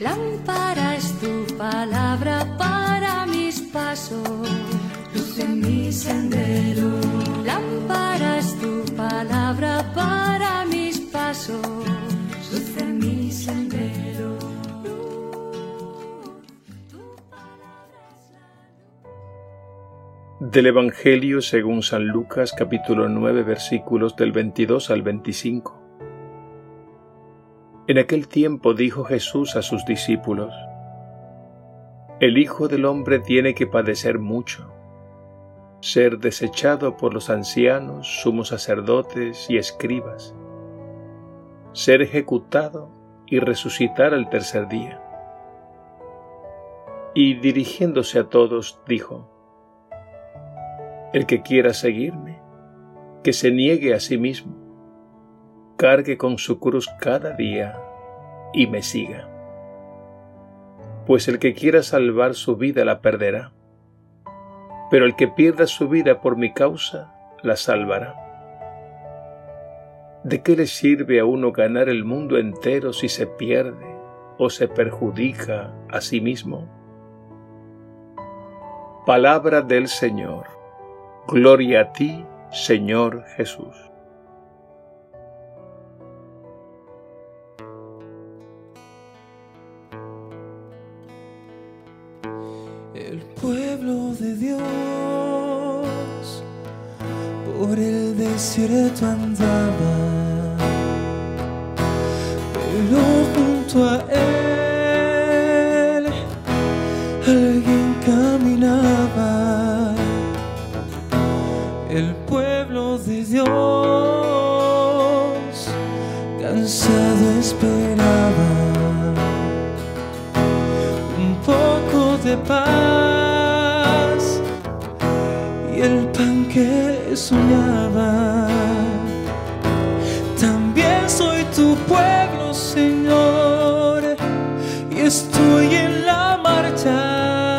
Lámpara es tu palabra para mis pasos, luz en mi sendero. Lámpara es tu palabra para mis pasos, luz en mi sendero. Del Evangelio según San Lucas capítulo 9 versículos del 22 al 25. En aquel tiempo dijo Jesús a sus discípulos, El Hijo del Hombre tiene que padecer mucho, ser desechado por los ancianos, sumos sacerdotes y escribas, ser ejecutado y resucitar al tercer día. Y dirigiéndose a todos, dijo, El que quiera seguirme, que se niegue a sí mismo cargue con su cruz cada día y me siga. Pues el que quiera salvar su vida la perderá, pero el que pierda su vida por mi causa la salvará. ¿De qué le sirve a uno ganar el mundo entero si se pierde o se perjudica a sí mismo? Palabra del Señor. Gloria a ti, Señor Jesús. Desierto andaba, pero junto a él alguien caminaba. El pueblo de Dios cansado esperaba un poco de paz y el pan que soñaba. Estoy en la marcha.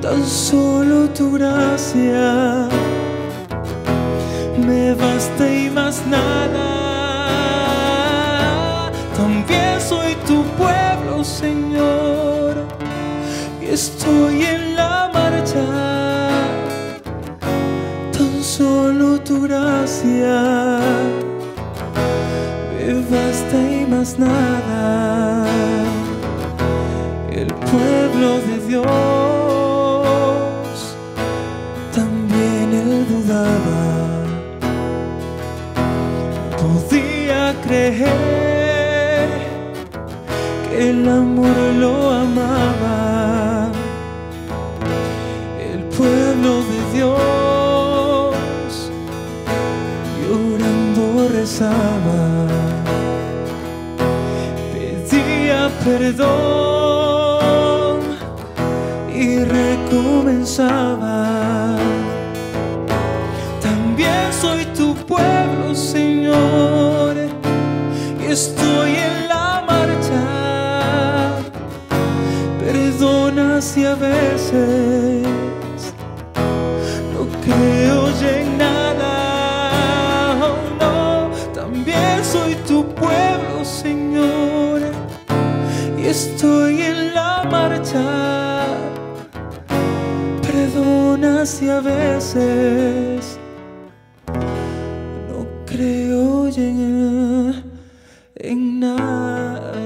Tan solo tu gracia me basta y más nada. También soy tu pueblo, Señor, y estoy en la marcha. Tan solo tu gracia me basta y más nada. Dios. También él dudaba. Podía creer que el amor lo amaba. El pueblo de Dios llorando rezaba, pedía perdón recomenzaba. También soy tu pueblo, Señor, y estoy en la marcha. Perdona si a veces no creo ya si a veces no creo en nada.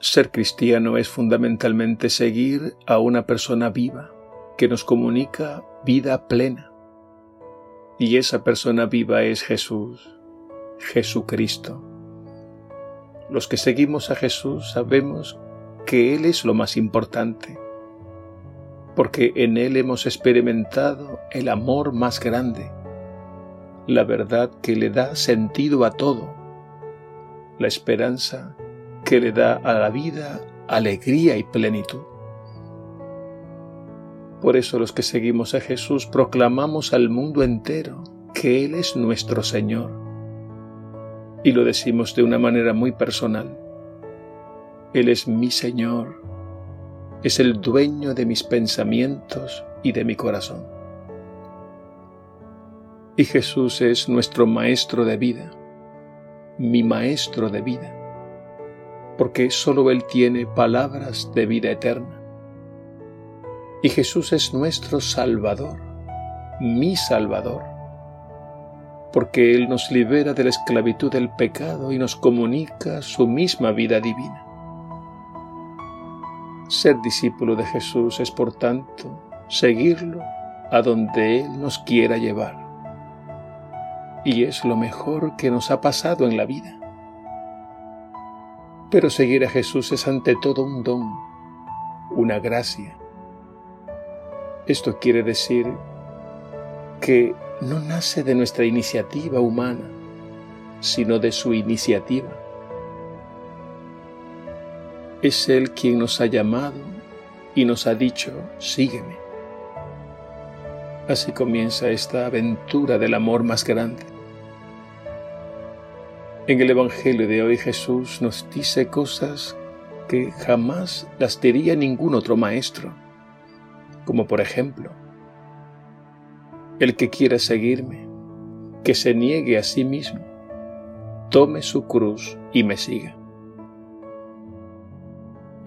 Ser cristiano es fundamentalmente seguir a una persona viva que nos comunica vida plena. Y esa persona viva es Jesús, Jesucristo. Los que seguimos a Jesús sabemos que Él es lo más importante, porque en Él hemos experimentado el amor más grande, la verdad que le da sentido a todo, la esperanza que le da a la vida alegría y plenitud. Por eso los que seguimos a Jesús proclamamos al mundo entero que Él es nuestro Señor. Y lo decimos de una manera muy personal. Él es mi Señor, es el dueño de mis pensamientos y de mi corazón. Y Jesús es nuestro Maestro de vida, mi Maestro de vida, porque solo Él tiene palabras de vida eterna. Y Jesús es nuestro Salvador, mi Salvador, porque Él nos libera de la esclavitud del pecado y nos comunica su misma vida divina. Ser discípulo de Jesús es, por tanto, seguirlo a donde Él nos quiera llevar. Y es lo mejor que nos ha pasado en la vida. Pero seguir a Jesús es ante todo un don, una gracia. Esto quiere decir que no nace de nuestra iniciativa humana, sino de su iniciativa es Él quien nos ha llamado y nos ha dicho, sígueme. Así comienza esta aventura del amor más grande. En el Evangelio de hoy Jesús nos dice cosas que jamás las diría ningún otro maestro, como por ejemplo, el que quiera seguirme, que se niegue a sí mismo, tome su cruz y me siga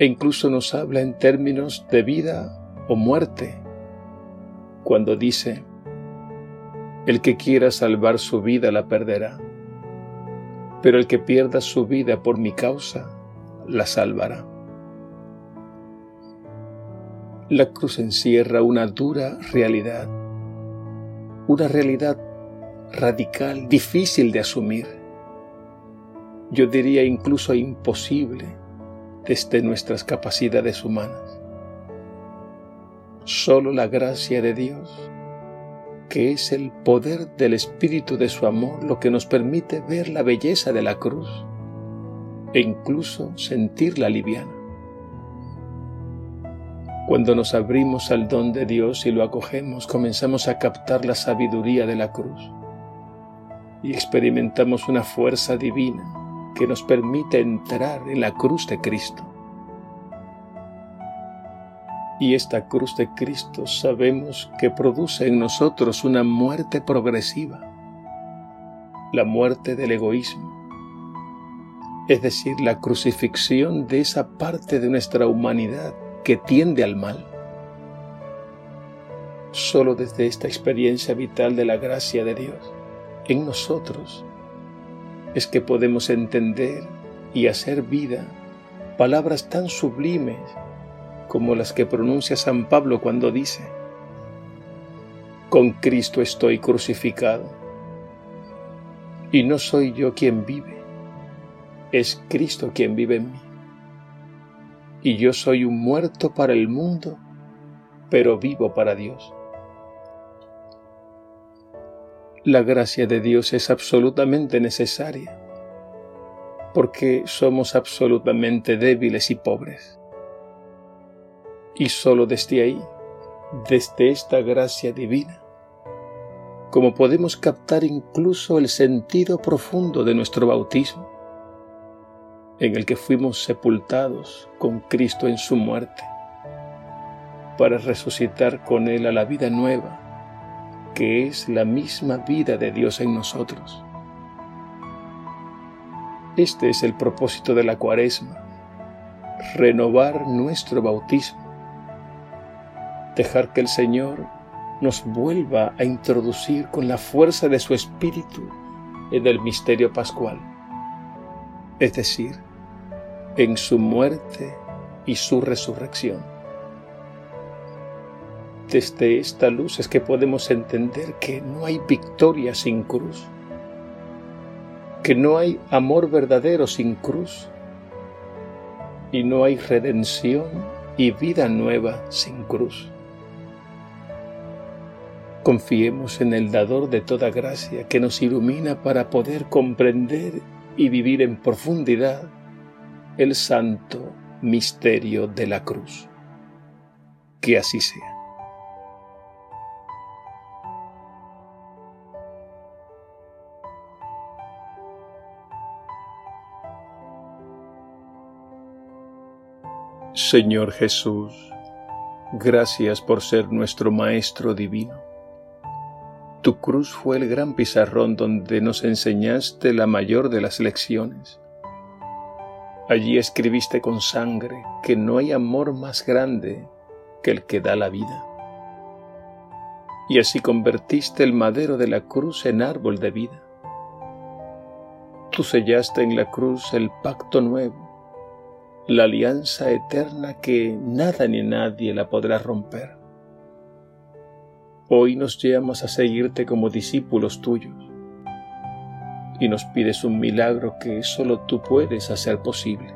e incluso nos habla en términos de vida o muerte, cuando dice, el que quiera salvar su vida la perderá, pero el que pierda su vida por mi causa la salvará. La cruz encierra una dura realidad, una realidad radical, difícil de asumir, yo diría incluso imposible desde nuestras capacidades humanas. Solo la gracia de Dios, que es el poder del Espíritu de su amor, lo que nos permite ver la belleza de la cruz e incluso sentirla liviana. Cuando nos abrimos al don de Dios y lo acogemos, comenzamos a captar la sabiduría de la cruz y experimentamos una fuerza divina que nos permite entrar en la cruz de Cristo. Y esta cruz de Cristo sabemos que produce en nosotros una muerte progresiva, la muerte del egoísmo, es decir, la crucifixión de esa parte de nuestra humanidad que tiende al mal. Solo desde esta experiencia vital de la gracia de Dios en nosotros es que podemos entender y hacer vida palabras tan sublimes como las que pronuncia San Pablo cuando dice, con Cristo estoy crucificado, y no soy yo quien vive, es Cristo quien vive en mí, y yo soy un muerto para el mundo, pero vivo para Dios. La gracia de Dios es absolutamente necesaria, porque somos absolutamente débiles y pobres. Y solo desde ahí, desde esta gracia divina, como podemos captar incluso el sentido profundo de nuestro bautismo, en el que fuimos sepultados con Cristo en su muerte, para resucitar con Él a la vida nueva que es la misma vida de Dios en nosotros. Este es el propósito de la cuaresma, renovar nuestro bautismo, dejar que el Señor nos vuelva a introducir con la fuerza de su Espíritu en el misterio pascual, es decir, en su muerte y su resurrección. Desde esta luz es que podemos entender que no hay victoria sin cruz, que no hay amor verdadero sin cruz y no hay redención y vida nueva sin cruz. Confiemos en el dador de toda gracia que nos ilumina para poder comprender y vivir en profundidad el santo misterio de la cruz. Que así sea. Señor Jesús, gracias por ser nuestro Maestro Divino. Tu cruz fue el gran pizarrón donde nos enseñaste la mayor de las lecciones. Allí escribiste con sangre que no hay amor más grande que el que da la vida. Y así convertiste el madero de la cruz en árbol de vida. Tú sellaste en la cruz el pacto nuevo, la alianza eterna que nada ni nadie la podrá romper. Hoy nos llamas a seguirte como discípulos tuyos y nos pides un milagro que solo tú puedes hacer posible.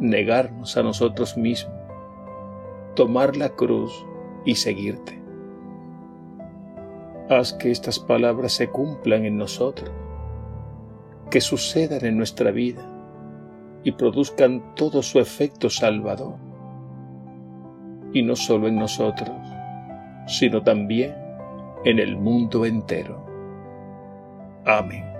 Negarnos a nosotros mismos, tomar la cruz y seguirte. Haz que estas palabras se cumplan en nosotros, que sucedan en nuestra vida y produzcan todo su efecto salvador. Y no solo en nosotros, sino también en el mundo entero. Amén.